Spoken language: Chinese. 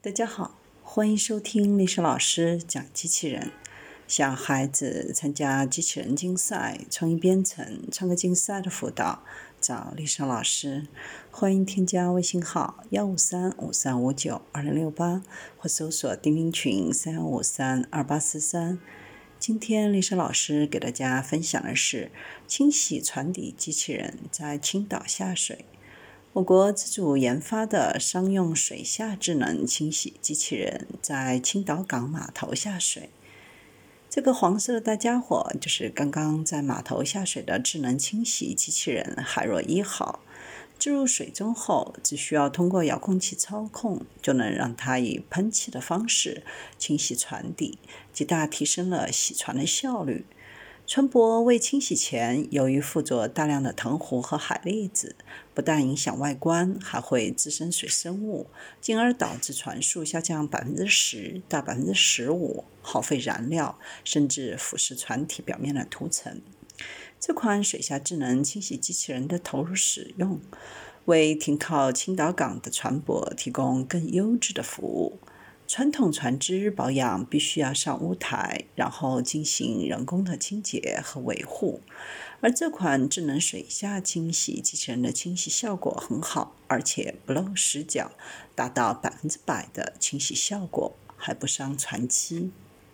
大家好，欢迎收听历史老师讲机器人。小孩子参加机器人竞赛、创意编程、创客竞赛的辅导，找历史老师。欢迎添加微信号幺五三五三五九二零六八，或搜索钉钉群三幺五三二八四三。今天历史老师给大家分享的是清洗船底机器人在青岛下水。我国自主研发的商用水下智能清洗机器人在青岛港码头下水。这个黄色的大家伙就是刚刚在码头下水的智能清洗机器人“海若一号”。置入水中后，只需要通过遥控器操控，就能让它以喷气的方式清洗船底，极大提升了洗船的效率。船舶未清洗前，由于附着大量的藤壶和海蛎子，不但影响外观，还会滋生水生物，进而导致船速下降百分之十到百分之十五，耗费燃料，甚至腐蚀船体表面的涂层。这款水下智能清洗机器人的投入使用，为停靠青岛港的船舶提供更优质的服务。传统船只保养必须要上屋台，然后进行人工的清洁和维护，而这款智能水下清洗机器人的清洗效果很好，而且不露死角，达到百分之百的清洗效果，还不伤船漆。